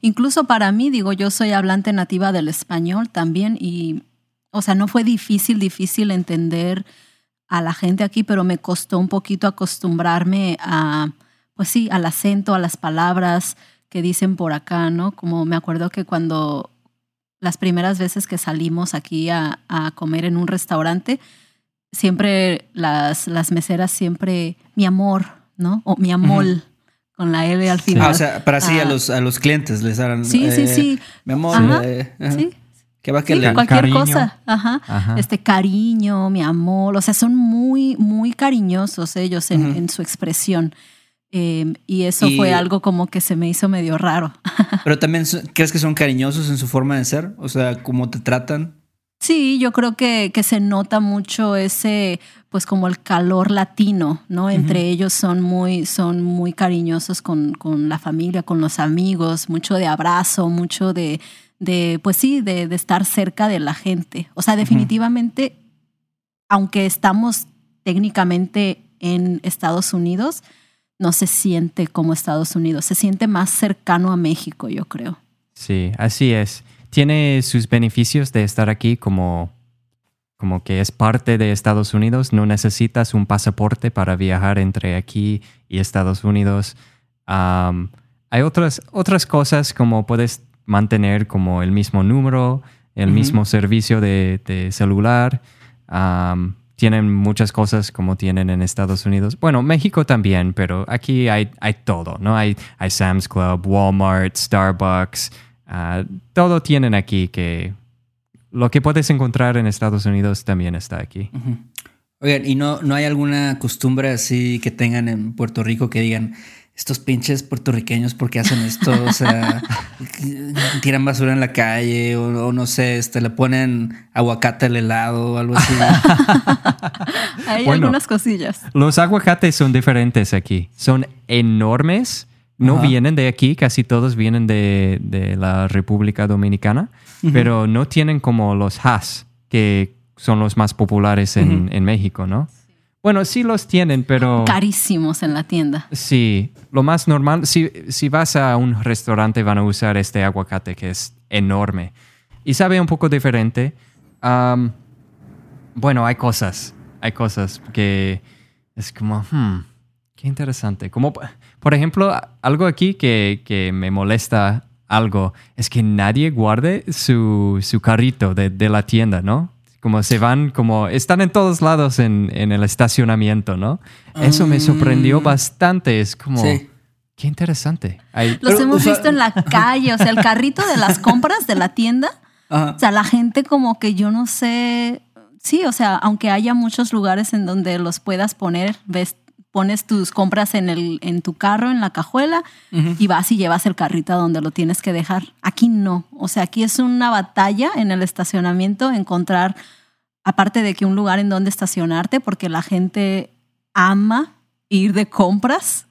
incluso para mí, digo, yo soy hablante nativa del español también y, o sea, no fue difícil, difícil entender a la gente aquí, pero me costó un poquito acostumbrarme a, pues sí, al acento, a las palabras que dicen por acá, ¿no? Como me acuerdo que cuando las primeras veces que salimos aquí a, comer en un restaurante, siempre las, las meseras siempre, mi amor, ¿no? O mi amor. Con la L al final. Ah, o sea, para así a, ah. los, a los clientes les harán. Sí, sí, sí. Mi amor. Eh, sí. Que va que le... cualquier cosa. Ajá. Este cariño, mi amor. O sea, son muy, muy cariñosos ellos en, en su expresión. Em, y eso fue algo como que se me hizo medio raro. Pero también, ¿crees que son cariñosos en su forma de ser? O sea, cómo te tratan. Sí, yo creo que, que, se nota mucho ese, pues como el calor latino, ¿no? Entre ellos son muy, son muy cariñosos con, con, la familia, con los amigos, mucho de abrazo, mucho de, de pues sí, de, de, estar cerca de la gente. O sea, definitivamente, aunque estamos técnicamente en Estados Unidos, no se siente como Estados Unidos, se siente más cercano a México, yo creo. Sí, así es tiene sus beneficios de estar aquí como, como que es parte de Estados Unidos. No necesitas un pasaporte para viajar entre aquí y Estados Unidos. hay otras, otras cosas como puedes mantener como el mismo número, el mismo servicio de, celular. tienen muchas cosas como tienen en Estados Unidos. Bueno, México también, pero aquí hay, hay todo, ¿no? Hay, hay Sam's Club, Walmart, Starbucks, Ah, todo tienen aquí que lo que puedes encontrar en Estados Unidos también está aquí. Oigan, ¿y no, no hay alguna costumbre así que tengan en Puerto Rico que digan, estos pinches puertorriqueños, ¿por qué hacen esto? O sea, tiran basura en la calle o, no sé, este, le ponen aguacate al helado o algo así. hay algunas cosillas. Los aguacates son diferentes aquí. Son enormes no vienen de aquí, casi todos vienen de, la República Dominicana, pero no tienen como los Hass, que son los más populares en, México, ¿no? Bueno, sí los tienen, pero... Carísimos en la tienda. Sí, lo más normal, si, si vas a un restaurante van a usar este aguacate que es enorme y sabe un poco diferente. bueno, hay cosas, hay cosas que es como, hmm, qué interesante. Como por ejemplo, algo aquí que, me molesta algo es que nadie guarde su, carrito de, la tienda, ¿no? Como se van, como están en todos lados en, el estacionamiento, ¿no? Eso me sorprendió mm. bastante. Es como, qué interesante. Los hemos visto en la calle, o sea, el carrito de las compras de la tienda. O sea, la gente como que yo no sé, sí, o sea, aunque haya muchos lugares en donde los puedas poner, ves pones tus compras en, el, en tu carro, en la cajuela, y vas y llevas el carrito a donde lo tienes que dejar. Aquí no. O sea, aquí es una batalla en el estacionamiento encontrar, aparte de que un lugar en donde estacionarte, porque la gente ama ir de compras,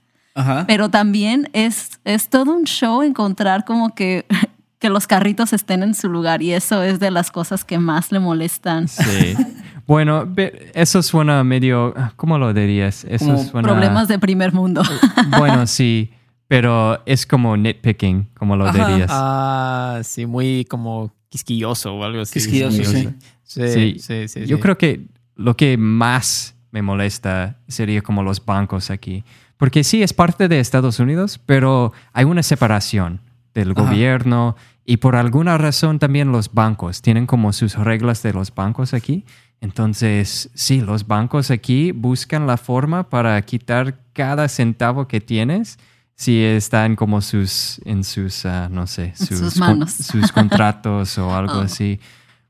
pero también es, es todo un show encontrar como que que los carritos estén en su lugar y eso es de las cosas que más le molestan. Sí. Bueno, eso suena medio, ¿cómo lo dirías? Eso Problemas de primer mundo. Bueno, sí, pero es como nitpicking, como lo dirías. Ah, sí, muy como quisquilloso o algo así. Quisquilloso, sí. Sí, sí, sí. Yo creo que lo que más me molesta sería como los bancos aquí. Porque sí, es parte de Estados Unidos, pero hay una separación del gobierno y por alguna razón también los bancos tienen como sus reglas de los bancos aquí. Entonces, sí, los bancos aquí buscan la forma para quitar cada centavo que tienes si están como sus, en sus, ah, no sé, sus, sus contratos o algo oh. así.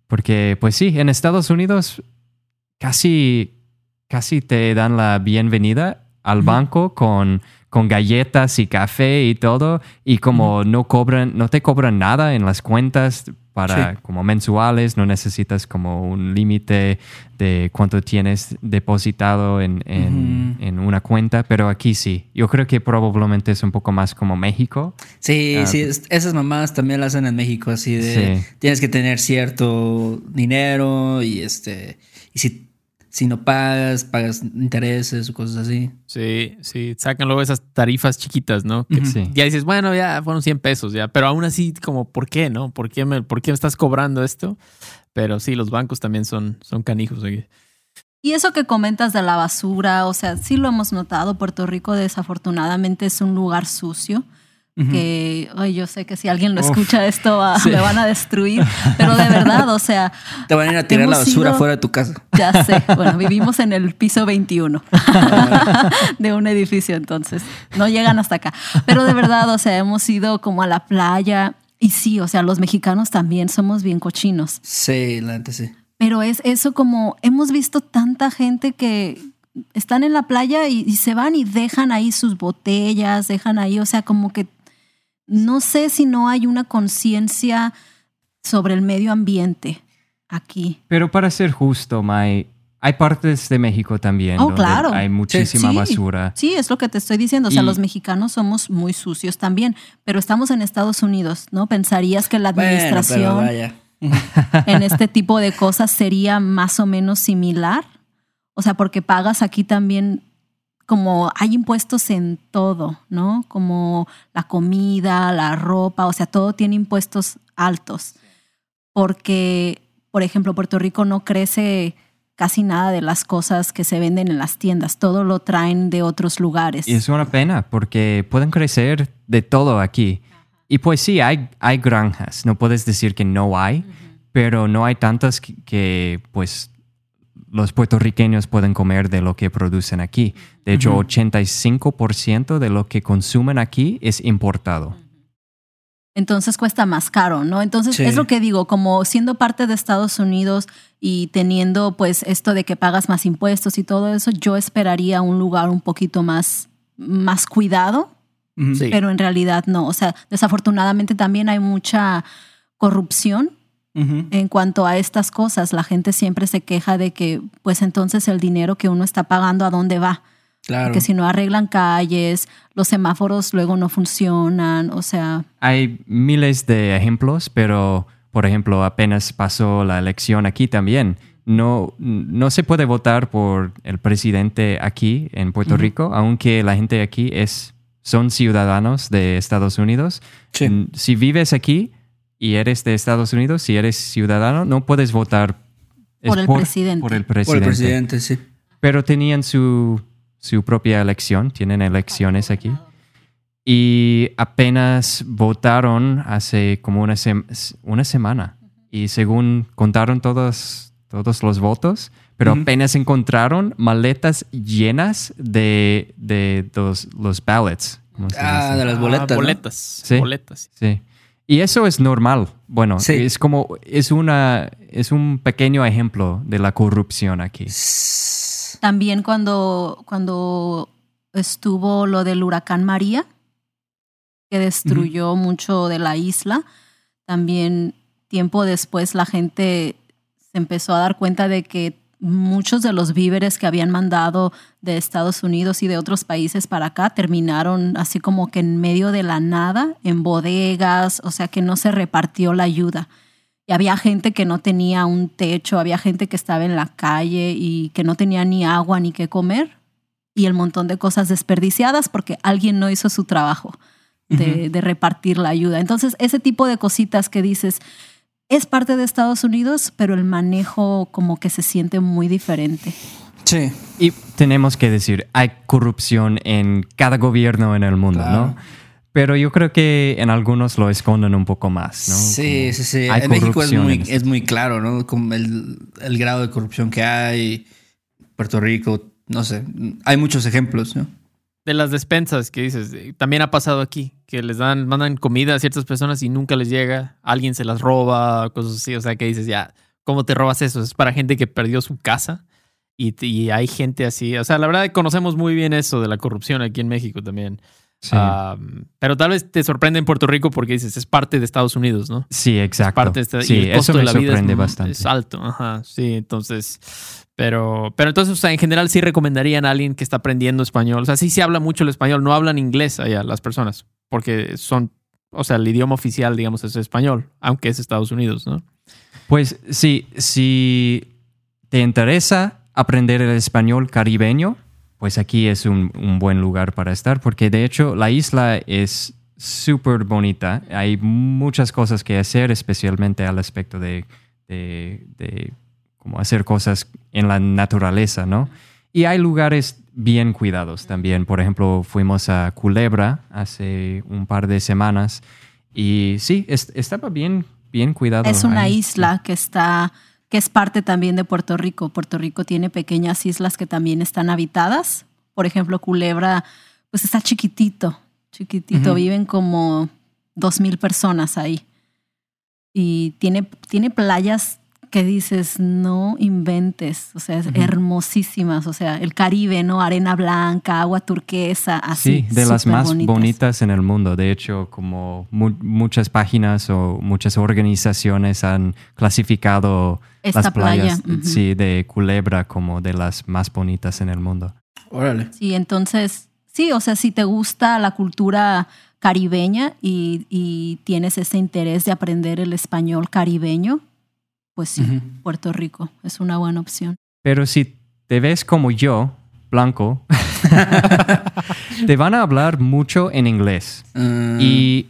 Porque, pues sí, en Estados Unidos casi, casi te dan la bienvenida al banco con, con galletas y café y todo. Y como no cobran, no te cobran nada en las cuentas para como mensuales, no necesitas como un límite de cuánto tienes depositado en, en, una cuenta, pero aquí sí. Yo creo que probablemente es un poco más como México. Sí, ah, sí, esas mamás también las hacen en México, así de tienes que tener cierto dinero y este, y si si no pagas, pagas intereses o cosas así. Sí, sí, sacan luego esas tarifas chiquitas, ¿no? Que Ya dices, bueno, ya fueron 100 pesos, ya, pero aún así, como, ¿por qué, no? ¿Por qué me, por qué me estás cobrando esto? Pero sí, los bancos también son, son canijos. Y eso que comentas de la basura, o sea, sí lo hemos notado, Puerto Rico desafortunadamente es un lugar sucio que yo sé que si alguien lo escucha esto me van a destruir, pero de verdad, o sea... Te van a ir a tirar la basura fuera de tu casa. Ya sé, bueno, vivimos en el piso 21 de un edificio, entonces no llegan hasta acá. Pero de verdad, o sea, hemos ido como a la playa y sí, o sea, los mexicanos también somos bien cochinos. Sí, la gente sí. Pero es eso como hemos visto tanta gente que están en la playa y, se van y dejan ahí sus botellas, dejan ahí, o sea, como que no sé si no hay una conciencia sobre el medio ambiente aquí. Pero para ser justo, May, hay partes de México también oh, donde hay muchísima basura. Sí, es lo que te estoy diciendo. O sea, los mexicanos somos muy sucios también, pero estamos en Estados Unidos, ¿no? Pensarías que la administración en este tipo de cosas sería más o menos similar. O sea, porque pagas aquí también como hay impuestos en todo, ¿no? Como la comida, la ropa, o sea, todo tiene impuestos altos. Porque, por ejemplo, Puerto Rico no crece casi nada de las cosas que se venden en las tiendas, todo lo traen de otros lugares. Y es una pena porque pueden crecer de todo aquí. Y pues sí, hay, hay granjas, no puedes decir que no hay, pero no hay tantas que pues los puertorriqueños pueden comer de lo que producen aquí. De hecho, 85% de lo que consumen aquí es importado. Entonces cuesta más caro, ¿no? Entonces es lo que digo, como siendo parte de Estados Unidos y teniendo pues esto de que pagas más impuestos y todo eso, yo esperaría un lugar un poquito más, más cuidado, pero en realidad no. O sea, desafortunadamente también hay mucha corrupción en cuanto a estas cosas, la gente siempre se queja de que, pues entonces el dinero que uno está pagando, ¿a dónde va? Claro. Que si no arreglan calles, los semáforos luego no funcionan, o sea... Hay miles de ejemplos, pero, por ejemplo, apenas pasó la elección aquí también. No, no se puede votar por el presidente aquí en Puerto Rico, aunque la gente aquí es, son ciudadanos de Estados Unidos. Si vives aquí, y eres de Estados Unidos, si eres ciudadano, no puedes votar por el presidente. Por el presidente. Por el presidente, sí. Pero tenían su, su propia elección, tienen elecciones aquí. Y apenas votaron hace como una, una semana. Y según contaron todos, todos los votos, pero apenas encontraron maletas llenas de, de los, los ballots. Ah, de las boletas. boletas. Sí. Boletas. Sí. Y eso es normal. Bueno, es como, es una, es un pequeño ejemplo de la corrupción aquí. También cuando, cuando estuvo lo del huracán María, que destruyó mucho de la isla, también tiempo después la gente se empezó a dar cuenta de que muchos de los víveres que habían mandado de Estados Unidos y de otros países para acá terminaron así como que en medio de la nada, en bodegas, o sea que no se repartió la ayuda. Y había gente que no tenía un techo, había gente que estaba en la calle y que no tenía ni agua ni qué comer y el montón de cosas desperdiciadas porque alguien no hizo su trabajo de, de repartir la ayuda. Entonces, ese tipo de cositas que dices, es parte de Estados Unidos, pero el manejo como que se siente muy diferente. Sí. Y tenemos que decir, hay corrupción en cada gobierno en el mundo, ¿no? Pero yo creo que en algunos lo esconden un poco más, ¿no? Sí, sí, sí. En México es muy, es muy, claro, ¿no? Como el, el, grado de corrupción que hay. Puerto Rico, no sé. Hay muchos ejemplos, ¿no? De las despensas que dices, también ha pasado aquí, que les dan, mandan comida a ciertas personas y nunca les llega, alguien se las roba, cosas así, o sea, que dices, ya, ¿cómo te robas eso? Es para gente que perdió su casa y, y hay gente así, o sea, la verdad conocemos muy bien eso de la corrupción aquí en México también. Pero tal vez te sorprende en Puerto Rico porque dices, es parte de Estados Unidos, ¿no? Sí, exacto. parte de sí, el costo eso de la vida es, bastante. es alto. Ajá, sí, entonces pero, pero entonces, o sea, en general sí recomendarían a alguien que está aprendiendo español. O sea, sí se habla mucho el español, no hablan inglés allá las personas, porque son, o sea, el idioma oficial, digamos, es español, aunque es Estados Unidos, ¿no? Pues sí, si te interesa aprender el español caribeño, pues aquí es un, buen lugar para estar, porque de hecho la isla es súper bonita. Hay muchas cosas que hacer, especialmente al aspecto de, de, como hacer cosas en la naturaleza, ¿no? Y hay lugares bien cuidados también. Por ejemplo, fuimos a Culebra hace un par de semanas y sí, estaba bien, bien cuidado. Es una isla que está que es parte también de Puerto Rico. Puerto Rico tiene pequeñas islas que también están habitadas. Por ejemplo, Culebra, pues está chiquitito, chiquitito. Viven como dos mil personas ahí. Y tiene, tiene playas que dices, no inventes, o sea, hermosísimas, o sea, el Caribe, ¿no? Arena blanca, agua turquesa, así. Sí, de las más bonitas. en el mundo. De hecho, como muchas páginas o muchas organizaciones han clasificado las playas sí, de Culebra como de las más bonitas en el mundo. Órale. Sí, entonces, sí, o sea, si te gusta la cultura caribeña y, y tienes ese interés de aprender el español caribeño, pues sí, Puerto Rico es una buena opción. Pero si te ves como yo, blanco, te van a hablar mucho en inglés. Ah. Y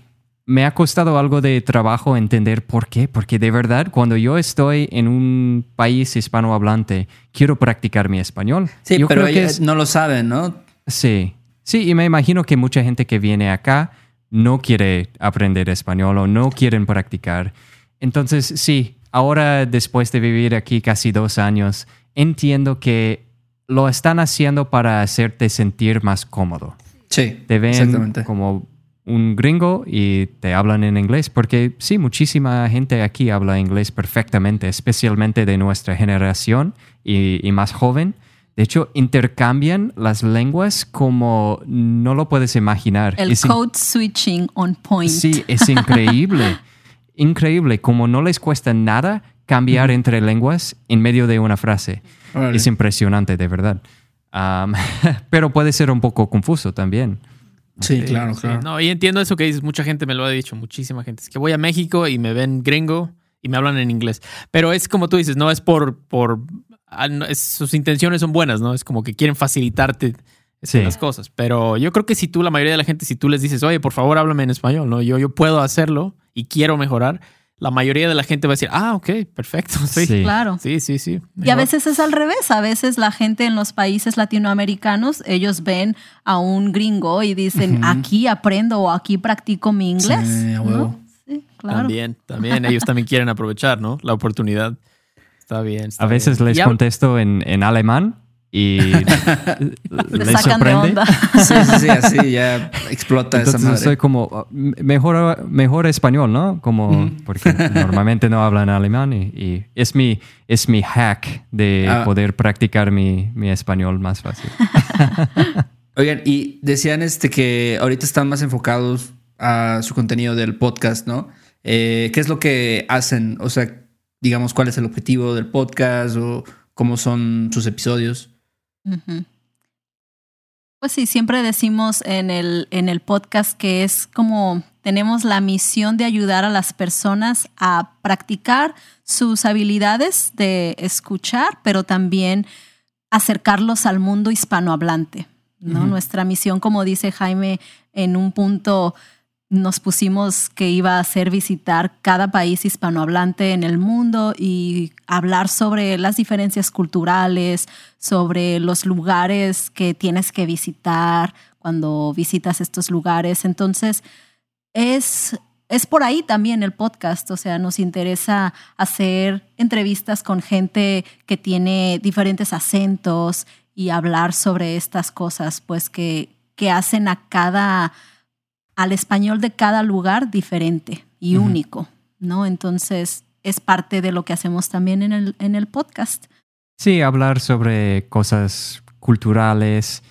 me ha costado algo de trabajo entender por qué. Porque de verdad, cuando yo estoy en un país hispanohablante, quiero practicar mi español. Sí, pero ellos no lo saben, ¿no? Sí, sí, y me imagino que mucha gente que viene acá no quiere aprender español o no quieren practicar. Entonces, sí, ahora después de vivir aquí casi dos años, entiendo que lo están haciendo para hacerte sentir más cómodo. Sí, te ven como un gringo y te hablan en inglés, porque sí, muchísima gente aquí habla inglés perfectamente, especialmente de nuestra generación y, más joven. De hecho, intercambian las lenguas como no lo puedes imaginar. El code switching on point. Sí, es increíble. increíble, como no les cuesta nada cambiar entre lenguas en medio de una frase. Es impresionante, de verdad. pero puede ser un poco confuso también. Sí, claro, claro. No, y entiendo eso que dices, mucha gente me lo ha dicho, muchísima gente. Es que voy a México y me ven gringo y me hablan en inglés. Pero es como tú dices, no es por, por ah, sus intenciones son buenas, ¿no? Es como que quieren facilitarte las cosas. Pero yo creo que si tú, la mayoría de la gente, si tú les dices, oye, por favor, háblame en español, ¿no? Yo, yo puedo hacerlo y quiero mejorar, la mayoría de la gente va a decir, ah, ok, perfecto. Sí, claro. Sí, sí, sí. Y a veces es al revés. A veces la gente en los países latinoamericanos, ellos ven a un gringo y dicen, aquí aprendo o aquí practico mi inglés. Sí, claro. También, también. Ellos también quieren aprovechar, ¿no? La oportunidad. Está bien. a veces les contesto en, en alemán y les sorprende. Sí, sí, sí, así ya explota Entonces esa madre. soy como mejor, mejor español, ¿no? Como porque normalmente no hablan alemán y, es mi es mi hack de ah. poder practicar mi, mi, español más fácil. Oigan, y decían este que ahorita están más enfocados a su contenido del podcast, ¿no? Eh, ¿Qué es lo que hacen? O sea, digamos, ¿cuál es el objetivo del podcast o cómo son sus episodios? Pues sí, siempre decimos en el, en el podcast que es como tenemos la misión de ayudar a las personas a practicar sus habilidades de escuchar, pero también acercarlos al mundo hispanohablante. ¿no? Nuestra misión, como dice Jaime, en un punto nos pusimos que iba a ser visitar cada país hispanohablante en el mundo y hablar sobre las diferencias culturales, sobre los lugares que tienes que visitar cuando visitas estos lugares. Entonces, es, es por ahí también el podcast, o sea, nos interesa hacer entrevistas con gente que tiene diferentes acentos y hablar sobre estas cosas, pues que, que hacen a cada al español de cada lugar diferente y único, ¿no? Entonces es parte de lo que hacemos también en el, en el podcast. Sí, hablar sobre cosas culturales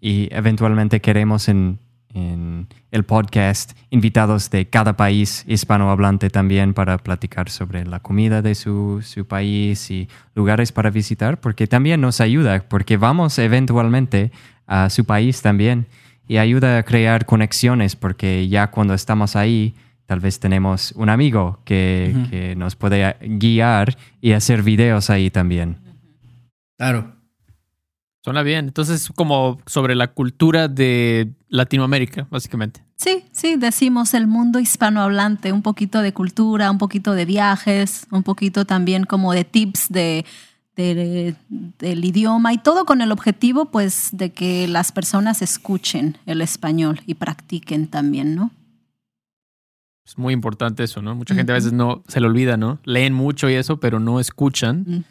y eventualmente queremos en, en, el podcast invitados de cada país hispanohablante también para platicar sobre la comida de su, su país y lugares para visitar, porque también nos ayuda, porque vamos eventualmente a su país también y ayuda a crear conexiones porque ya cuando estamos ahí, tal vez tenemos un amigo que, nos puede guiar y hacer videos ahí también. Claro. Suena bien. Entonces, como sobre la cultura de Latinoamérica, básicamente. Sí, sí, decimos el mundo hispanohablante, un poquito de cultura, un poquito de viajes, un poquito también como de tips de, del idioma y todo con el objetivo pues de que las personas escuchen el español y practiquen también, ¿no? Es muy importante eso, ¿no? Mucha gente a veces no se le olvida, ¿no? Leen mucho y eso, pero no escuchan.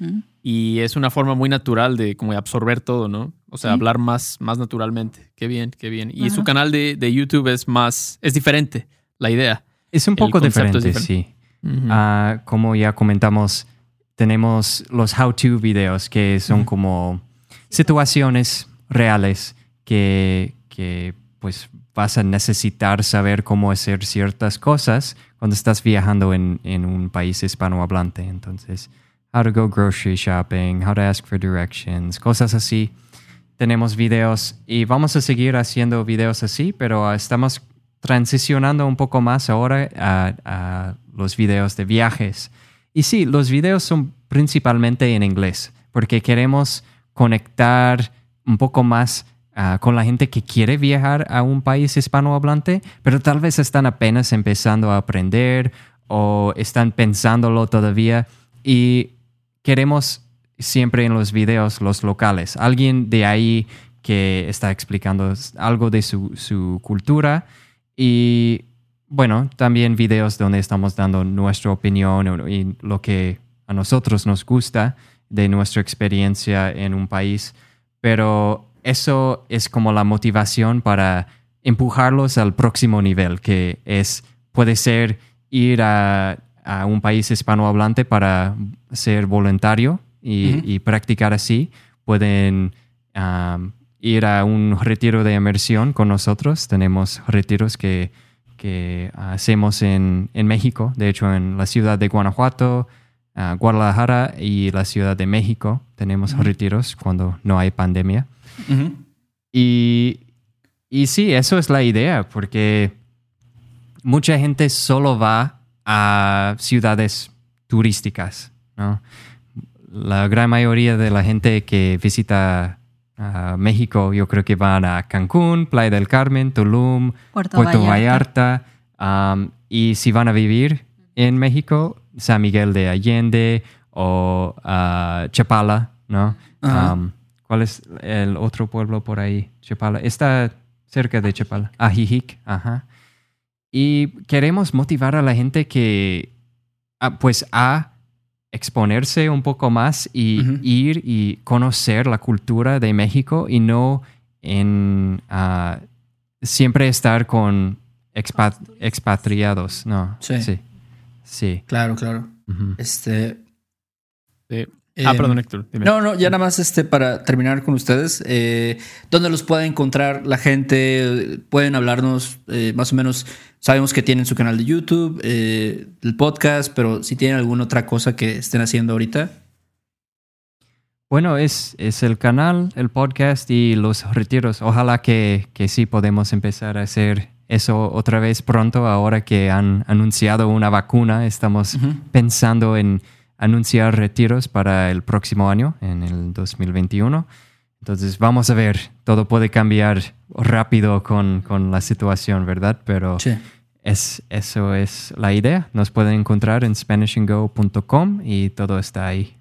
Y es una forma muy natural de como absorber todo, ¿no? O sea, hablar más, más naturalmente. Qué bien, qué bien. Y su canal de, YouTube es más, es diferente, la idea. Es un poco diferente, sí. Ah, como ya comentamos, tenemos los how-to videos que son como situaciones reales que, que pues vas a necesitar saber cómo hacer ciertas cosas cuando estás viajando en, en un país hispanohablante. Entonces, how to go grocery shopping, how to ask for directions, cosas así. Tenemos videos y vamos a seguir haciendo videos así, pero estamos transicionando un poco más ahora a, a los videos de viajes. Y sí, los videos son principalmente en inglés, porque queremos conectar un poco más Ah, con la gente que quiere viajar a un país hispanohablante, pero tal vez están apenas empezando a aprender o están pensándolo todavía. Y queremos siempre en los videos los locales, alguien de ahí que está explicando algo de su, su cultura y bueno, también videos donde estamos dando nuestra opinión y lo que a nosotros nos gusta de nuestra experiencia en un país, pero eso es como la motivación para empujarlos al próximo nivel, que es, puede ser ir a, un país hispanohablante para ser voluntario y, practicar así. Pueden ir a un retiro de inmersión con nosotros. Tenemos retiros que, hacemos en, México, de hecho en la ciudad de Guanajuato, Guadalajara y la Ciudad de México. Tenemos retiros cuando no hay pandemia y, y sí, eso es la idea, porque mucha gente solo va a ciudades turísticas, ¿no? La gran mayoría de la gente que visita México, yo creo que van a Cancún, Playa del Carmen, Tulum, Puerto, Vallarta. y si van a vivir en México, San Miguel de Allende o Chapala, ¿no? ¿Cuál es el otro pueblo por ahí? Chapala. Está cerca de Chapala. Ajijic. Ajá. Y queremos motivar a la gente que, ah, pues, a exponerse un poco más y ir y conocer la cultura de México y no en ah, siempre estar con expatriados. No. Sí. Sí. Claro, claro. Este. Ah, perdón, Héctor. No, no, ya nada más este para terminar con ustedes. Eh, ¿Dónde los puede encontrar la gente? Pueden hablarnos eh, más o menos. Sabemos que tienen su canal de YouTube, eh, el podcast, pero si tienen alguna otra cosa que estén haciendo ahorita. Bueno, es, es el canal, el podcast y los retiros. Ojalá que, que sí podemos empezar a hacer eso otra vez pronto, ahora que han anunciado una vacuna. Estamos pensando en anunciar retiros para el próximo año, en el 2021. Entonces vamos a ver, todo puede cambiar rápido con, la situación, ¿verdad? Pero es, eso es la idea. Nos pueden encontrar en SpanishAndGo.com y todo está ahí.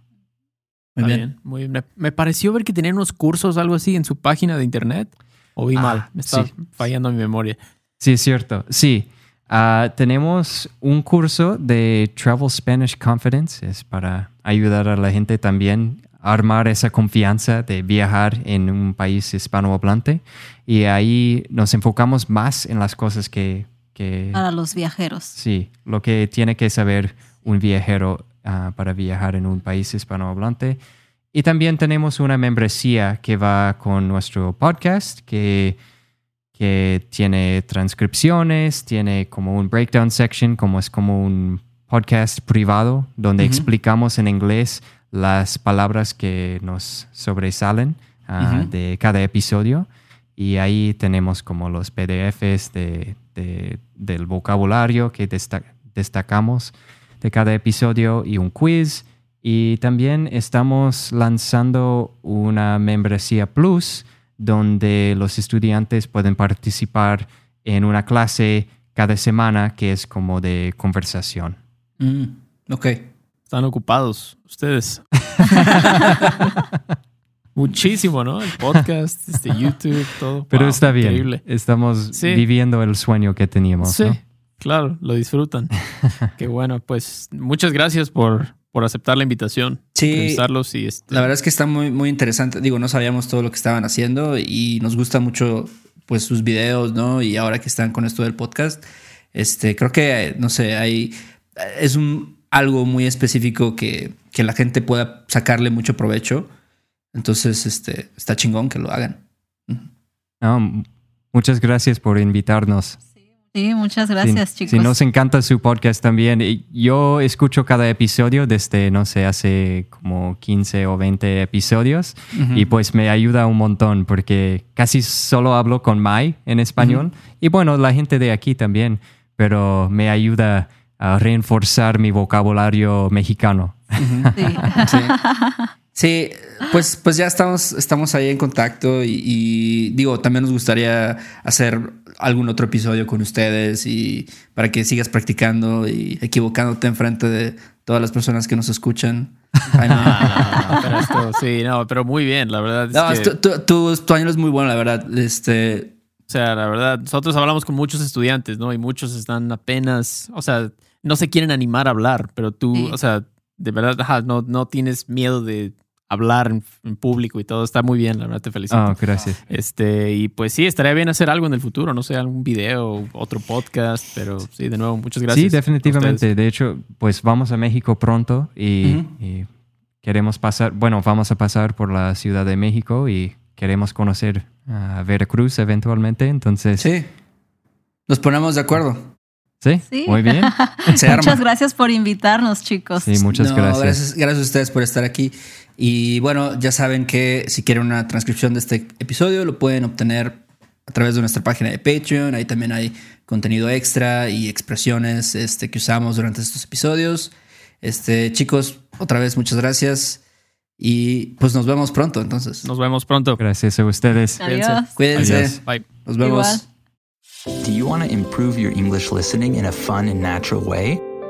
Muy bien. Muy bien. Me, pareció ver que tenían unos cursos, algo así, en su página de internet. O vi ah, mal, me está fallando mi memoria. Sí, es cierto. Sí. Ah, tenemos un curso de Travel Spanish Confidence, es para ayudar a la gente también a armar esa confianza de viajar en un país hispanohablante. Y ahí nos enfocamos más en las cosas que, Para los viajeros. Sí, lo que tiene que saber un viajero ah, para viajar en un país hispanohablante. Y también tenemos una membresía que va con nuestro podcast, que que tiene transcripciones, tiene como un breakdown section, como es como un podcast privado, donde explicamos en inglés las palabras que nos sobresalen ah, de cada episodio. Y ahí tenemos como los PDFs de, del vocabulario que destacamos de cada episodio y un quiz. Y también estamos lanzando una membresía plus donde los estudiantes pueden participar en una clase cada semana que es como de conversación. Mm, ok. Están ocupados ustedes. Muchísimo, ¿no? El podcast, este YouTube, todo. Pero está bien. Estamos viviendo el sueño que teníamos. Sí, claro, lo disfrutan. Qué bueno, pues muchas gracias por, por aceptar la invitación. Sí. Y este... La verdad es que está muy, muy interesante. Digo, no sabíamos todo lo que estaban haciendo y nos gusta mucho pues sus videos, ¿no? Y ahora que están con esto del podcast, este, creo que, no sé, hay, es un, algo muy específico que, que la gente pueda sacarle mucho provecho entonces, este, está chingón que lo hagan. muchas gracias por invitarnos. Sí, muchas gracias, chicos. Sí, nos encanta su podcast también. Yo escucho cada episodio desde, no sé, hace como 15 o 20 episodios y pues me ayuda un montón porque casi solo hablo con Mai en español y bueno, la gente de aquí también, pero me ayuda a reforzar mi vocabulario mexicano. sí. Sí, pues, pues ya estamos, estamos ahí en contacto y, digo, también nos gustaría hacer algún otro episodio con ustedes y para que sigas practicando y equivocándote enfrente de todas las personas que nos escuchan. pero esto, sí, no, pero muy bien, la verdad. Es no, tu, tu, tu, año es muy bueno, la verdad. Este, o sea, la verdad, nosotros hablamos con muchos estudiantes, ¿no? Y muchos están apenas, o sea, no se quieren animar a hablar, pero tú, o sea, de verdad, no, no tienes miedo de hablar en, público y todo. Está muy bien, la verdad te felicito. Ah, gracias. Este, y pues sí, estaría bien hacer algo en el futuro, no sé, algún video, otro podcast, pero sí, de nuevo, muchas gracias. Sí, definitivamente. De hecho, pues vamos a México pronto y, queremos pasar, bueno, vamos a pasar por la Ciudad de México y queremos conocer a Veracruz eventualmente, entonces... Sí. Nos ponemos de acuerdo. Sí, muy bien. muchas gracias por invitarnos, chicos. Sí, muchas gracias. gracias. a ustedes por estar aquí. Y bueno, ya saben que si quieren una transcripción de este episodio, lo pueden obtener a través de nuestra página de Patreon. Ahí también hay contenido extra y expresiones este, que usamos durante estos episodios. Este, chicos, otra vez muchas gracias. Y pues nos vemos pronto, entonces. Nos vemos pronto. Gracias a ustedes. Adiós. Cuídense. Bye. Nos vemos. Do you want to improve your English listening in a fun and natural way?